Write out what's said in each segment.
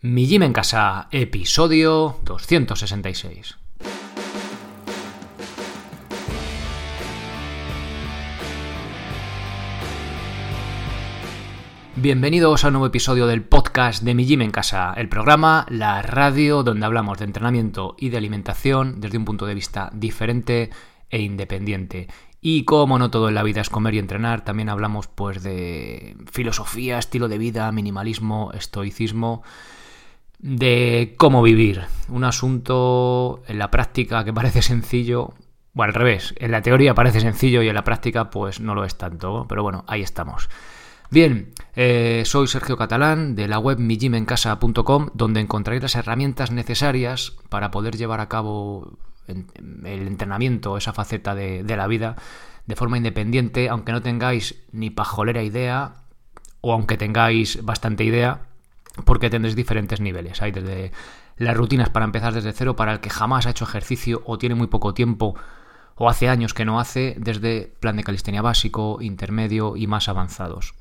Mi Gym en Casa, episodio 266. Bienvenidos a un nuevo episodio del podcast de Mi Gym en Casa, el programa, la radio donde hablamos de entrenamiento y de alimentación desde un punto de vista diferente e independiente. Y como no todo en la vida es comer y entrenar, también hablamos pues de filosofía, estilo de vida, minimalismo, estoicismo de cómo vivir. Un asunto en la práctica que parece sencillo. Bueno, al revés, en la teoría parece sencillo y en la práctica pues no lo es tanto. Pero bueno, ahí estamos. Bien, eh, soy Sergio Catalán de la web mijimencasa.com donde encontraréis las herramientas necesarias para poder llevar a cabo el entrenamiento, esa faceta de, de la vida, de forma independiente, aunque no tengáis ni pajolera idea o aunque tengáis bastante idea, porque tendréis diferentes niveles. Hay desde las rutinas para empezar desde cero, para el que jamás ha hecho ejercicio o tiene muy poco tiempo o hace años que no hace, desde plan de calistenia básico, intermedio y más avanzados.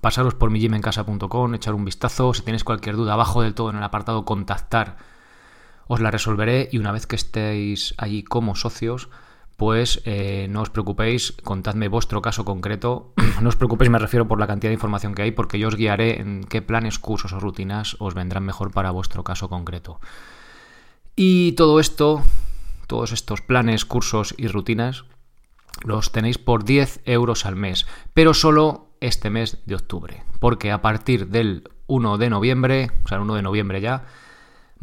Pasaros por mijimencasa.com, echar un vistazo. Si tenéis cualquier duda, abajo del todo en el apartado contactar, os la resolveré y una vez que estéis allí como socios, pues no os preocupéis, contadme vuestro caso concreto. no os preocupéis, me refiero por la cantidad de información que hay, porque yo os guiaré en qué planes, cursos o rutinas os vendrán mejor para vuestro caso concreto. Y todo esto, todos estos planes, cursos y rutinas, los tenéis por 10 euros al mes, pero solo este mes de octubre, porque a partir del 1 de noviembre, o sea, el 1 de noviembre ya,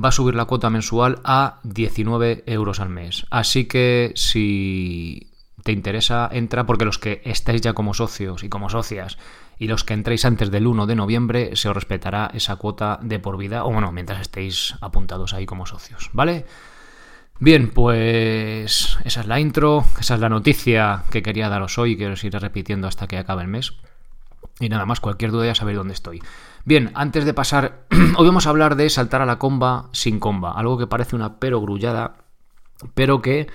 va a subir la cuota mensual a 19 euros al mes. Así que si te interesa, entra porque los que estáis ya como socios y como socias y los que entréis antes del 1 de noviembre se os respetará esa cuota de por vida o bueno, mientras estéis apuntados ahí como socios, ¿vale? Bien, pues esa es la intro, esa es la noticia que quería daros hoy y que os iré repitiendo hasta que acabe el mes. Y nada más, cualquier duda ya sabéis dónde estoy. Bien, antes de pasar, hoy vamos a hablar de saltar a la comba sin comba, algo que parece una pero grullada, pero que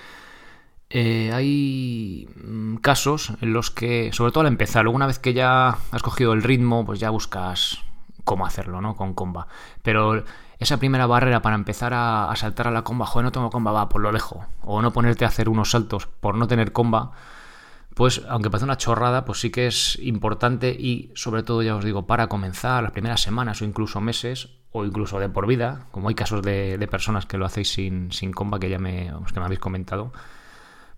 eh, hay mm, casos en los que, sobre todo al empezar, una vez que ya has cogido el ritmo, pues ya buscas cómo hacerlo, ¿no? Con comba. Pero esa primera barrera para empezar a, a saltar a la comba, joder, no tengo comba, va, pues lo dejo. O no ponerte a hacer unos saltos por no tener comba, pues aunque parece una chorrada, pues sí que es importante y sobre todo, ya os digo, para comenzar las primeras semanas o incluso meses o incluso de por vida, como hay casos de, personas que lo hacéis sin, sin comba, que ya me, que me habéis comentado,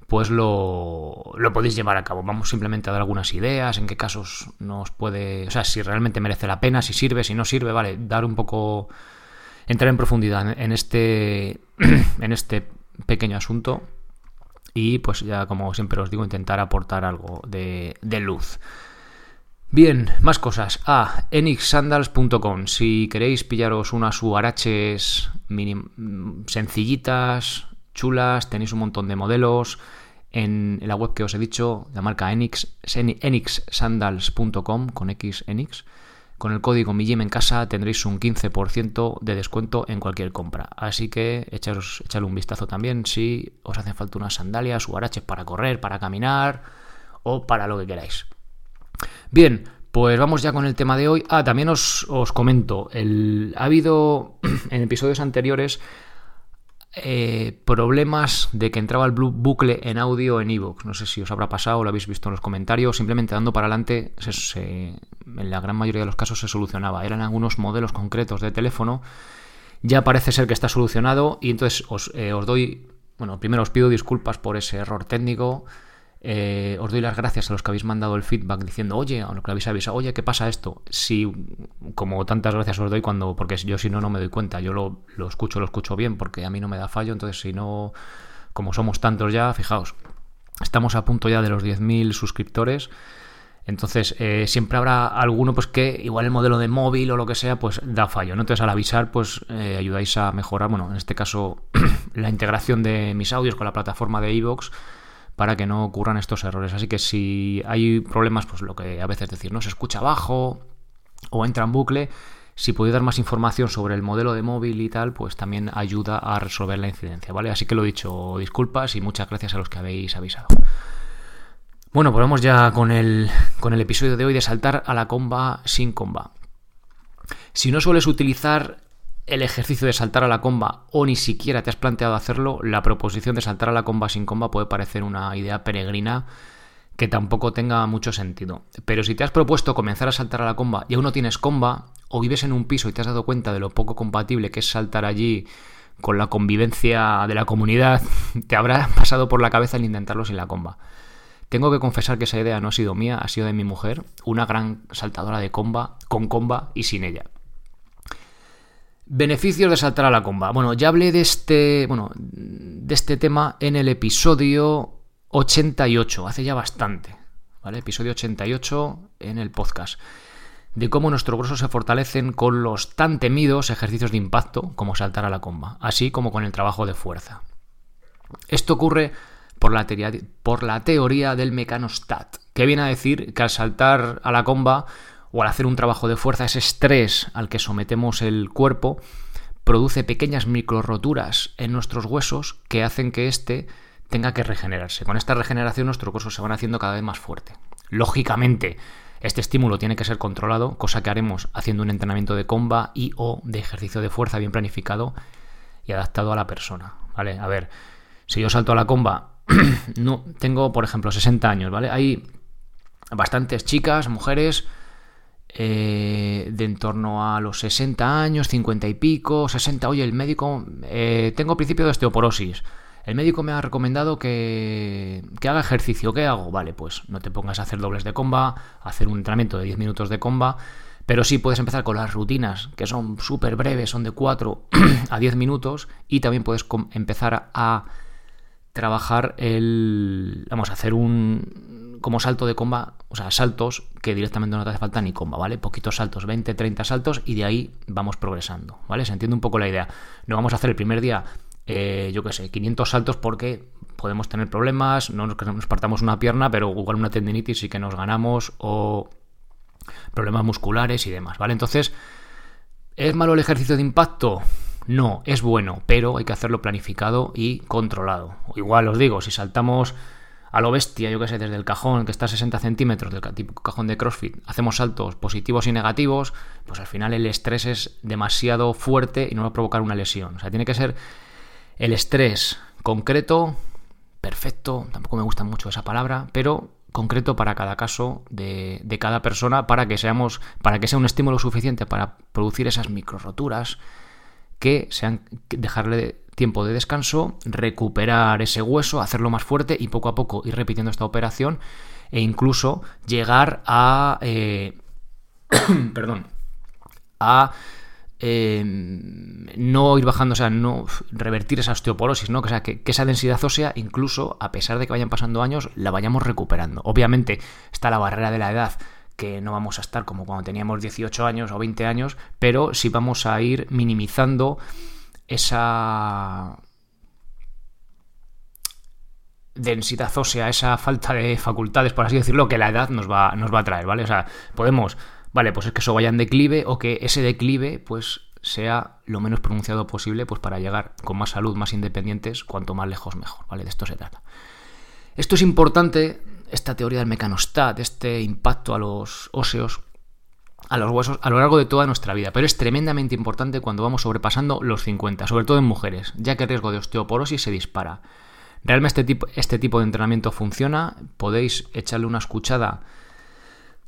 pues lo, lo, podéis llevar a cabo. Vamos simplemente a dar algunas ideas, en qué casos nos puede, o sea, si realmente merece la pena, si sirve, si no sirve, vale, dar un poco, entrar en profundidad en este, en este pequeño asunto y pues ya como siempre os digo intentar aportar algo de, luz. Bien, más cosas. Ah, enixsandals.com. Si queréis pillaros unas huaraches sencillitas, chulas, tenéis un montón de modelos en, la web que os he dicho, la marca Enix, enixsandals.com con X Enix. Con el código MIGIM en casa tendréis un 15% de descuento en cualquier compra. Así que echaros, echarle un vistazo también si os hacen falta unas sandalias o araches para correr, para caminar o para lo que queráis. Bien, pues vamos ya con el tema de hoy. Ah, también os, os comento, el, ha habido en episodios anteriores eh, problemas de que entraba el bucle en audio en iVoox. no sé si os habrá pasado, lo habéis visto en los comentarios. Simplemente dando para adelante, en la gran mayoría de los casos se solucionaba. Eran algunos modelos concretos de teléfono. Ya parece ser que está solucionado y entonces os, eh, os doy, bueno, primero os pido disculpas por ese error técnico. Eh, os doy las gracias a los que habéis mandado el feedback diciendo, oye, a los que habéis avisado, oye, ¿qué pasa esto? Si, como tantas gracias os doy cuando, porque yo si no, no me doy cuenta, yo lo, escucho, lo escucho bien, porque a mí no me da fallo, entonces si no, como somos tantos ya, fijaos, estamos a punto ya de los 10.000 suscriptores. Entonces, eh, siempre habrá alguno pues que igual el modelo de móvil o lo que sea, pues da fallo. ¿no? Entonces, al avisar, pues eh, ayudáis a mejorar, bueno, en este caso, la integración de mis audios con la plataforma de iVoox para que no ocurran estos errores. Así que si hay problemas, pues lo que a veces decir, no se escucha abajo o entra en bucle, si podéis dar más información sobre el modelo de móvil y tal, pues también ayuda a resolver la incidencia, ¿vale? Así que lo dicho, disculpas y muchas gracias a los que habéis avisado. Bueno, pues vamos ya con el, con el episodio de hoy de saltar a la comba sin comba. Si no sueles utilizar el ejercicio de saltar a la comba o ni siquiera te has planteado hacerlo, la proposición de saltar a la comba sin comba puede parecer una idea peregrina que tampoco tenga mucho sentido. Pero si te has propuesto comenzar a saltar a la comba y aún no tienes comba, o vives en un piso y te has dado cuenta de lo poco compatible que es saltar allí con la convivencia de la comunidad, te habrá pasado por la cabeza el intentarlo sin la comba. Tengo que confesar que esa idea no ha sido mía, ha sido de mi mujer, una gran saltadora de comba, con comba y sin ella. Beneficios de saltar a la comba. Bueno, ya hablé de este, bueno, de este tema en el episodio 88, hace ya bastante, ¿vale? Episodio 88 en el podcast. De cómo nuestros huesos se fortalecen con los tan temidos ejercicios de impacto como saltar a la comba, así como con el trabajo de fuerza. Esto ocurre por la, teoría, por la teoría del mecanostat, que viene a decir que al saltar a la comba o al hacer un trabajo de fuerza, ese estrés al que sometemos el cuerpo produce pequeñas microroturas en nuestros huesos que hacen que éste tenga que regenerarse. Con esta regeneración nuestros huesos se van haciendo cada vez más fuerte. Lógicamente, este estímulo tiene que ser controlado, cosa que haremos haciendo un entrenamiento de comba y o de ejercicio de fuerza bien planificado y adaptado a la persona, ¿vale? A ver, si yo salto a la comba, no tengo, por ejemplo, 60 años, ¿vale? Hay bastantes chicas, mujeres eh, de en torno a los 60 años, 50 y pico, 60, oye, el médico, eh, tengo principio de osteoporosis. El médico me ha recomendado que, que, haga ejercicio. ¿Qué hago? Vale, pues no te pongas a hacer dobles de comba, hacer un entrenamiento de 10 minutos de comba, pero sí puedes empezar con las rutinas, que son súper breves, son de 4 a 10 minutos, y también puedes empezar a trabajar el... Vamos a hacer un como salto de comba, o sea, saltos que directamente no te hace falta ni comba, ¿vale? Poquitos saltos, 20, 30 saltos y de ahí vamos progresando, ¿vale? Se entiende un poco la idea. No vamos a hacer el primer día, eh, yo qué sé, 500 saltos porque podemos tener problemas, no nos, partamos una pierna, pero igual una tendinitis y que nos ganamos o problemas musculares y demás, ¿vale? Entonces, ¿es malo el ejercicio de impacto? No, es bueno, pero hay que hacerlo planificado y controlado. Igual os digo, si saltamos a lo bestia, yo que sé, desde el cajón que está a 60 centímetros del típico cajón de CrossFit, hacemos saltos positivos y negativos, pues al final el estrés es demasiado fuerte y no va a provocar una lesión. O sea, tiene que ser el estrés concreto, perfecto, tampoco me gusta mucho esa palabra, pero concreto para cada caso de, de, cada persona para que seamos para que sea un estímulo suficiente para producir esas micro roturas que sean dejarle tiempo de descanso, recuperar ese hueso, hacerlo más fuerte y poco a poco ir repitiendo esta operación e incluso llegar a... Eh, perdón. A eh, no ir bajando, o sea, no revertir esa osteoporosis, ¿no? O sea, que, que, esa densidad ósea, incluso a pesar de que vayan pasando años, la vayamos recuperando. Obviamente está la barrera de la edad, que no vamos a estar como cuando teníamos 18 años o 20 años, pero sí vamos a ir minimizando esa densidad ósea, esa falta de facultades, por así decirlo, que la edad nos va, nos va a traer, ¿vale? O sea, podemos, vale, pues es que eso vaya en declive o que ese declive, pues sea lo menos pronunciado posible, pues para llegar con más salud, más independientes, cuanto más lejos mejor, ¿vale? De esto se trata. Esto es importante, esta teoría del mecanostat, este impacto a los óseos, a los huesos a lo largo de toda nuestra vida, pero es tremendamente importante cuando vamos sobrepasando los 50, sobre todo en mujeres, ya que el riesgo de osteoporosis se dispara. Realmente este tipo, este tipo de entrenamiento funciona, podéis echarle una escuchada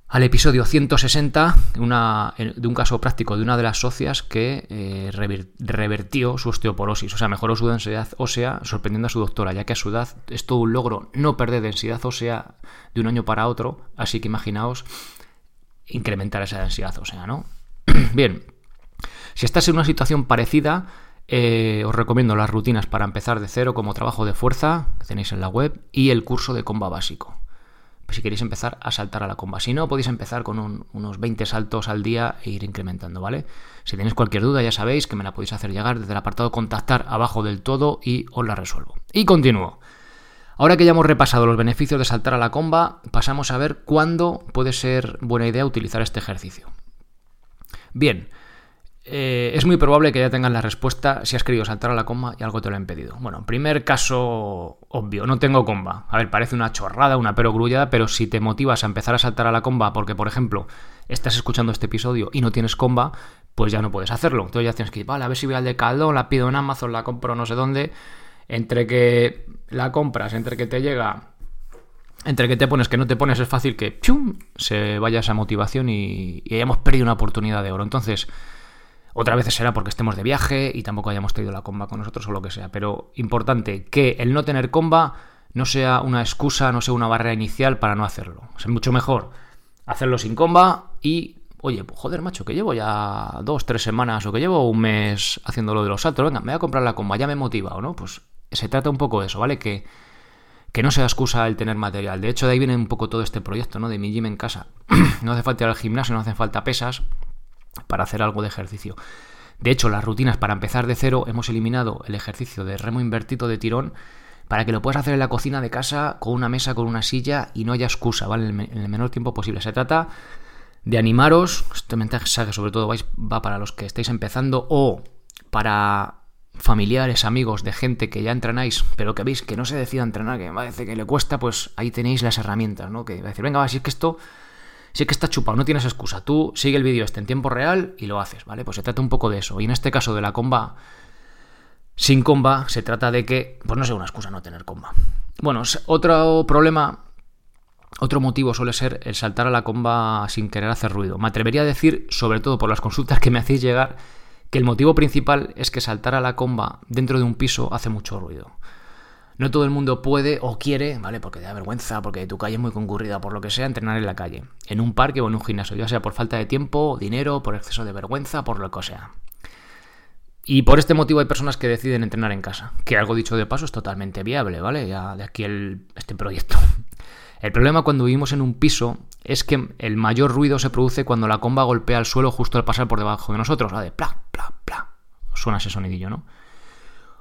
al episodio 160 una, de un caso práctico de una de las socias que eh, revertió su osteoporosis, o sea, mejoró su densidad ósea sorprendiendo a su doctora, ya que a su edad es todo un logro no perder densidad ósea de un año para otro, así que imaginaos incrementar esa densidad ósea, ¿no? Bien, si estás en una situación parecida, eh, os recomiendo las rutinas para empezar de cero como trabajo de fuerza, que tenéis en la web, y el curso de comba básico. Si queréis empezar a saltar a la comba. Si no, podéis empezar con unos 20 saltos al día e ir incrementando, ¿vale? Si tenéis cualquier duda, ya sabéis que me la podéis hacer llegar desde el apartado contactar abajo del todo y os la resuelvo. Y continúo. Ahora que ya hemos repasado los beneficios de saltar a la comba, pasamos a ver cuándo puede ser buena idea utilizar este ejercicio. Bien, eh, es muy probable que ya tengas la respuesta si has querido saltar a la comba y algo te lo ha impedido. Bueno, primer caso obvio, no tengo comba. A ver, parece una chorrada, una perogrullada, pero si te motivas a empezar a saltar a la comba porque, por ejemplo, estás escuchando este episodio y no tienes comba, pues ya no puedes hacerlo. Entonces ya tienes que ir, vale, a ver si voy al de Caldo, la pido en Amazon, la compro no sé dónde. Entre que la compras, entre que te llega entre que te pones, que no te pones, es fácil que ¡chum! se vaya esa motivación y, hayamos perdido una oportunidad de oro. Entonces, otra vez será porque estemos de viaje y tampoco hayamos traído la comba con nosotros o lo que sea. Pero importante que el no tener comba no sea una excusa, no sea una barrera inicial para no hacerlo. es mucho mejor hacerlo sin comba y, oye, pues joder, macho, que llevo ya dos, tres semanas o que llevo un mes haciéndolo de los saltos. Venga, me voy a comprar la comba, ya me he motivado, ¿no? Pues se trata un poco de eso, ¿vale? Que, que no sea excusa el tener material. De hecho, de ahí viene un poco todo este proyecto, ¿no? De mi gym en casa. no hace falta ir al gimnasio, no hacen falta pesas para hacer algo de ejercicio. De hecho, las rutinas para empezar de cero hemos eliminado el ejercicio de remo invertido de tirón para que lo puedas hacer en la cocina de casa con una mesa, con una silla y no haya excusa, ¿vale? En el menor tiempo posible. Se trata de animaros, este mensaje sobre todo va para los que estáis empezando o para familiares, amigos, de gente que ya entrenáis, pero que veis que no se decida entrenar, que me parece que le cuesta, pues ahí tenéis las herramientas, ¿no? Que va a decir, venga, va, si es que esto Sí que está chupado, no tienes excusa. Tú sigue el vídeo este en tiempo real y lo haces, ¿vale? Pues se trata un poco de eso. Y en este caso de la comba sin comba, se trata de que, pues no sea una excusa no tener comba. Bueno, otro problema, otro motivo suele ser el saltar a la comba sin querer hacer ruido. Me atrevería a decir, sobre todo por las consultas que me hacéis llegar, que el motivo principal es que saltar a la comba dentro de un piso hace mucho ruido. No todo el mundo puede o quiere, ¿vale? Porque da vergüenza, porque tu calle es muy concurrida, por lo que sea, entrenar en la calle, en un parque o en un gimnasio, ya sea por falta de tiempo, dinero, por exceso de vergüenza, por lo que sea. Y por este motivo hay personas que deciden entrenar en casa, que algo dicho de paso es totalmente viable, ¿vale? Ya de aquí el, este proyecto. El problema cuando vivimos en un piso es que el mayor ruido se produce cuando la comba golpea el suelo justo al pasar por debajo de nosotros, ¿vale? Pla, pla, pla. Suena ese sonidillo, ¿no?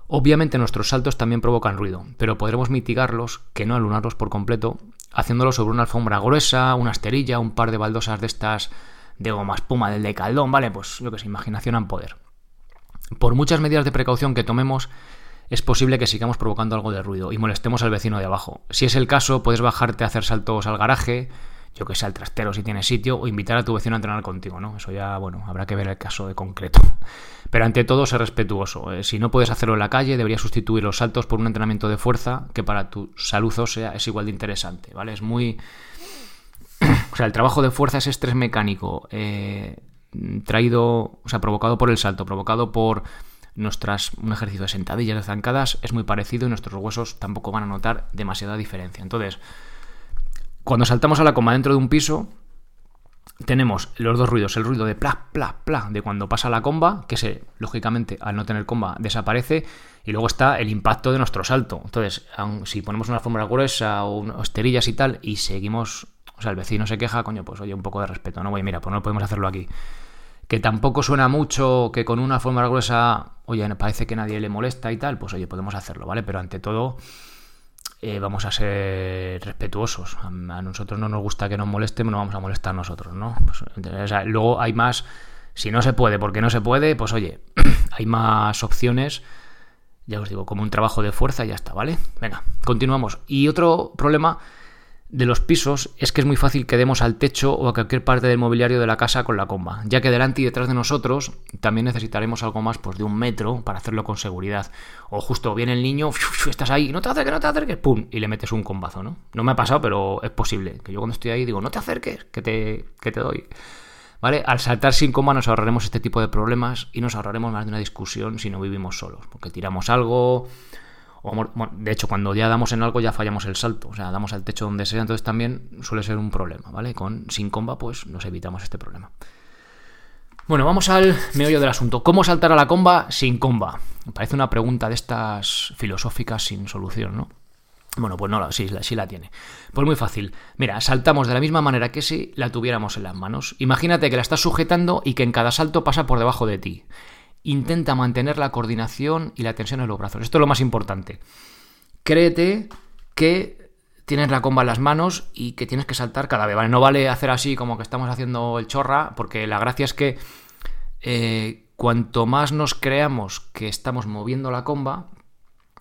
Obviamente nuestros saltos también provocan ruido, pero podremos mitigarlos, que no alunarlos por completo, haciéndolo sobre una alfombra gruesa, una esterilla, un par de baldosas de estas de goma espuma del de caldón, ¿vale? Pues yo que sé, imaginación en poder. Por muchas medidas de precaución que tomemos, es posible que sigamos provocando algo de ruido y molestemos al vecino de abajo. Si es el caso, puedes bajarte a hacer saltos al garaje, yo que sé, al trastero si tienes sitio, o invitar a tu vecino a entrenar contigo, ¿no? Eso ya, bueno, habrá que ver el caso de concreto. Pero ante todo, ser respetuoso. Eh, si no puedes hacerlo en la calle, deberías sustituir los saltos por un entrenamiento de fuerza que para tu salud ósea es igual de interesante, ¿vale? Es muy... o sea, el trabajo de fuerza, es estrés mecánico, eh, traído, o sea, provocado por el salto, provocado por nuestras un ejercicio de sentadillas, de zancadas, es muy parecido y nuestros huesos tampoco van a notar demasiada diferencia. Entonces, cuando saltamos a la coma dentro de un piso, tenemos los dos ruidos, el ruido de pla, pla, pla, de cuando pasa la comba, que se, lógicamente, al no tener comba, desaparece, y luego está el impacto de nuestro salto. Entonces, si ponemos una fórmula gruesa o, esterillas y tal, y seguimos, o sea, el vecino se queja, coño, pues oye, un poco de respeto, ¿no? Oye, mira, pues no podemos hacerlo aquí. Que tampoco suena mucho, que con una fórmula gruesa, oye, parece que nadie le molesta y tal, pues oye, podemos hacerlo, ¿vale? Pero ante todo, eh, vamos a ser respetuosos. A, nosotros no nos gusta que nos molesten, no vamos a molestar nosotros, ¿no? Pues, luego hay más, si no se puede, porque no se puede, pues oye, hay más opciones, ya os digo, como un trabajo de fuerza y ya está, ¿vale? Venga, continuamos. Y otro problema de los pisos es que es muy fácil que demos al techo o a cualquier parte del mobiliario de la casa con la comba, ya que delante y detrás de nosotros también necesitaremos algo más pues, de un metro para hacerlo con seguridad. O justo viene el niño, estás ahí, no te acerques, no te acerques, pum, y le metes un combazo, ¿no? No me ha pasado, pero es posible, que yo cuando estoy ahí digo, no te acerques, que te, que te doy. ¿Vale? Al saltar sin comba nos ahorraremos este tipo de problemas y nos ahorraremos más de una discusión si no vivimos solos, porque tiramos algo de hecho, cuando ya damos en algo ya fallamos el salto, o sea, damos al techo donde sea, entonces también suele ser un problema, ¿vale? Con sin comba, pues nos evitamos este problema. Bueno, vamos al meollo del asunto. ¿Cómo saltar a la comba sin comba? Me parece una pregunta de estas filosóficas sin solución, ¿no? Bueno, pues no, sí, sí la tiene. Pues muy fácil. Mira, saltamos de la misma manera que si la tuviéramos en las manos. Imagínate que la estás sujetando y que en cada salto pasa por debajo de ti intenta mantener la coordinación y la tensión en los brazos. Esto es lo más importante. Créete que tienes la comba en las manos y que tienes que saltar cada vez. No vale hacer así como que estamos haciendo el chorra, porque la gracia es que eh, cuanto más nos creamos que estamos moviendo la comba,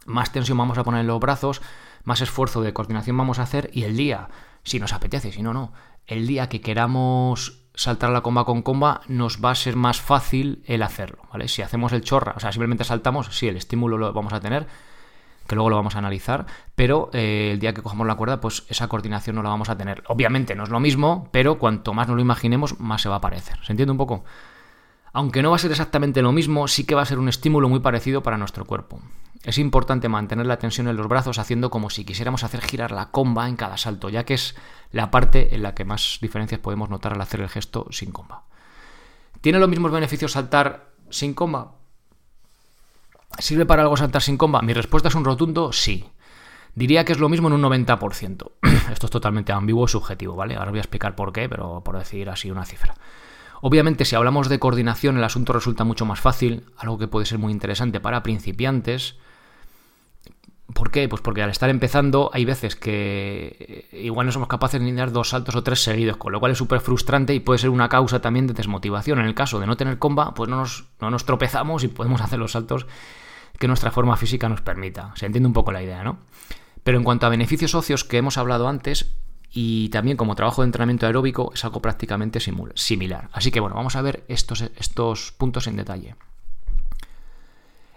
más tensión vamos a poner en los brazos, más esfuerzo de coordinación vamos a hacer y el día, si nos apetece, si no, no, el día que queramos saltar la comba con comba nos va a ser más fácil el hacerlo, ¿vale? Si hacemos el chorra, o sea, simplemente saltamos, sí, el estímulo lo vamos a tener, que luego lo vamos a analizar, pero eh, el día que cojamos la cuerda, pues esa coordinación no la vamos a tener. Obviamente no es lo mismo, pero cuanto más nos lo imaginemos, más se va a parecer. ¿Se entiende un poco? Aunque no va a ser exactamente lo mismo, sí que va a ser un estímulo muy parecido para nuestro cuerpo. Es importante mantener la tensión en los brazos haciendo como si quisiéramos hacer girar la comba en cada salto, ya que es la parte en la que más diferencias podemos notar al hacer el gesto sin comba. ¿Tiene los mismos beneficios saltar sin comba? ¿Sirve para algo saltar sin comba? Mi respuesta es un rotundo sí. Diría que es lo mismo en un 90%. Esto es totalmente ambiguo y subjetivo, ¿vale? Ahora voy a explicar por qué, pero por decir así una cifra. Obviamente, si hablamos de coordinación, el asunto resulta mucho más fácil, algo que puede ser muy interesante para principiantes, ¿Por qué? Pues porque al estar empezando hay veces que igual no somos capaces de dar dos saltos o tres seguidos, con lo cual es súper frustrante y puede ser una causa también de desmotivación. En el caso de no tener comba, pues no nos, no nos tropezamos y podemos hacer los saltos que nuestra forma física nos permita. Se entiende un poco la idea, ¿no? Pero en cuanto a beneficios socios que hemos hablado antes, y también como trabajo de entrenamiento aeróbico, es algo prácticamente similar. Así que bueno, vamos a ver estos, estos puntos en detalle.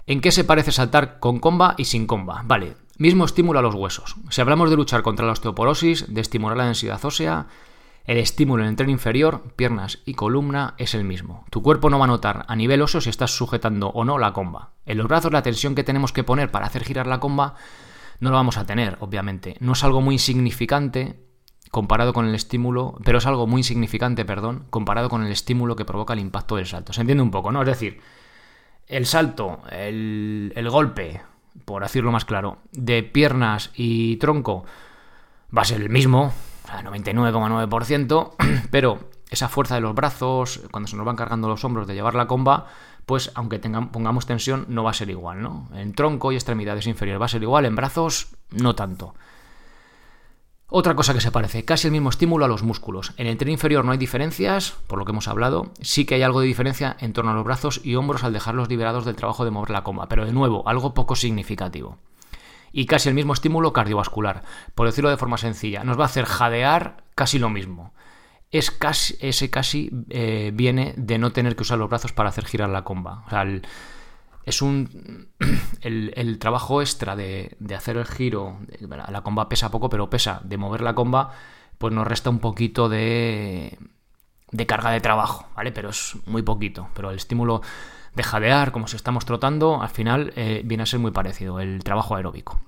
¿En qué se parece saltar con comba y sin comba? Vale, mismo estímulo a los huesos. Si hablamos de luchar contra la osteoporosis, de estimular la densidad ósea, el estímulo en el tren inferior, piernas y columna es el mismo. Tu cuerpo no va a notar a nivel óseo si estás sujetando o no la comba. En los brazos la tensión que tenemos que poner para hacer girar la comba no lo vamos a tener, obviamente. No es algo muy insignificante comparado con el estímulo, pero es algo muy insignificante, perdón, comparado con el estímulo que provoca el impacto del salto. Se entiende un poco, ¿no? Es decir, el salto, el, golpe, por decirlo más claro, de piernas y tronco va a ser el mismo, 99,9%, pero esa fuerza de los brazos, cuando se nos van cargando los hombros de llevar la comba, pues aunque pongamos tensión, no va a ser igual, ¿no? En tronco y extremidades inferiores va a ser igual, en brazos no tanto. Otra cosa que se parece, casi el mismo estímulo a los músculos. En el tren inferior no hay diferencias, por lo que hemos hablado, sí que hay algo de diferencia en torno a los brazos y hombros al dejarlos liberados del trabajo de mover la comba, pero de nuevo, algo poco significativo. Y casi el mismo estímulo cardiovascular, por decirlo de forma sencilla, nos va a hacer jadear casi lo mismo. Es casi, ese casi eh, viene de no tener que usar los brazos para hacer girar la comba. O sea, es un. El, trabajo extra de, hacer el giro. La comba pesa poco, pero pesa. De mover la comba, pues nos resta un poquito de. de carga de trabajo, ¿vale? Pero es muy poquito. Pero el estímulo de jadear, como si estamos trotando, al final eh, viene a ser muy parecido, el trabajo aeróbico.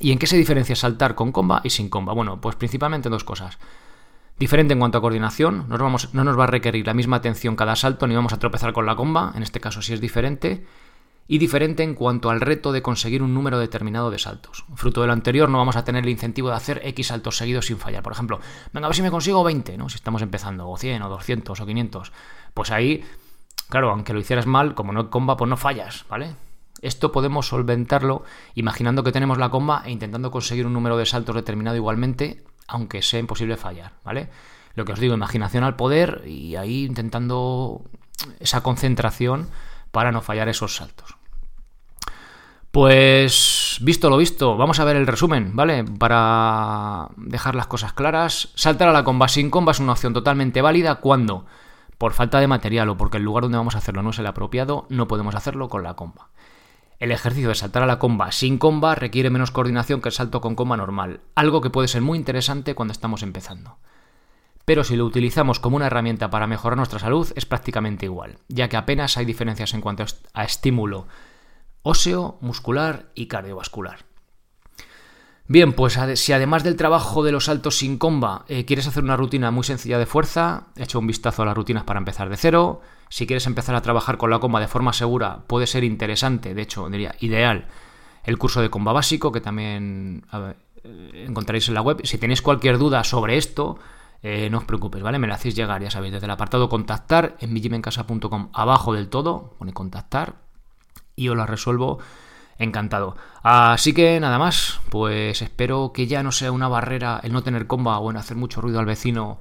¿Y en qué se diferencia saltar con comba y sin comba? Bueno, pues principalmente dos cosas. Diferente en cuanto a coordinación, vamos, no nos va a requerir la misma atención cada salto, ni vamos a tropezar con la comba, en este caso sí es diferente y diferente en cuanto al reto de conseguir un número determinado de saltos. Fruto de lo anterior no vamos a tener el incentivo de hacer X saltos seguidos sin fallar. Por ejemplo, venga, a ver si me consigo 20, ¿no? Si estamos empezando, o 100, o 200, o 500. Pues ahí, claro, aunque lo hicieras mal, como no comba, pues no fallas, ¿vale? Esto podemos solventarlo imaginando que tenemos la comba e intentando conseguir un número de saltos determinado igualmente, aunque sea imposible fallar, ¿vale? Lo que os digo, imaginación al poder y ahí intentando esa concentración para no fallar esos saltos. Pues visto lo visto, vamos a ver el resumen, ¿vale? Para dejar las cosas claras, saltar a la comba sin comba es una opción totalmente válida cuando, por falta de material o porque el lugar donde vamos a hacerlo no es el apropiado, no podemos hacerlo con la comba. El ejercicio de saltar a la comba sin comba requiere menos coordinación que el salto con comba normal, algo que puede ser muy interesante cuando estamos empezando. Pero si lo utilizamos como una herramienta para mejorar nuestra salud es prácticamente igual, ya que apenas hay diferencias en cuanto a estímulo óseo, muscular y cardiovascular. Bien, pues si además del trabajo de los saltos sin comba eh, quieres hacer una rutina muy sencilla de fuerza, echa un vistazo a las rutinas para empezar de cero. Si quieres empezar a trabajar con la comba de forma segura, puede ser interesante, de hecho, diría ideal, el curso de comba básico que también eh, encontraréis en la web. Si tenéis cualquier duda sobre esto, eh, no os preocupéis, ¿vale? Me lo hacéis llegar, ya sabéis, desde el apartado contactar en mijimencasa.com, abajo del todo, pone contactar y os la resuelvo encantado. Así que nada más, pues espero que ya no sea una barrera el no tener comba o en hacer mucho ruido al vecino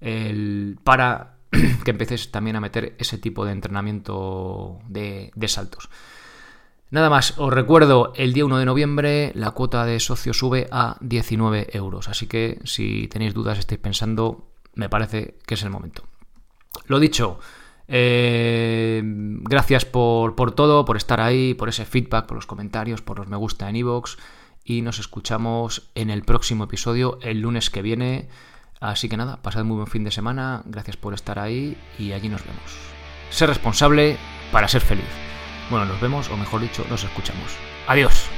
el, para que empecéis también a meter ese tipo de entrenamiento de, de saltos. Nada más, os recuerdo, el día 1 de noviembre la cuota de socio sube a 19 euros, así que si tenéis dudas, estáis pensando, me parece que es el momento. Lo dicho, eh, gracias por, por, todo, por estar ahí, por ese feedback, por los comentarios, por los me gusta en iVoox y nos escuchamos en el próximo episodio el lunes que viene. Así que nada, pasad muy buen fin de semana, gracias por estar ahí y allí nos vemos. Ser responsable para ser feliz. Bueno, nos vemos, o mejor dicho, nos escuchamos. Adiós.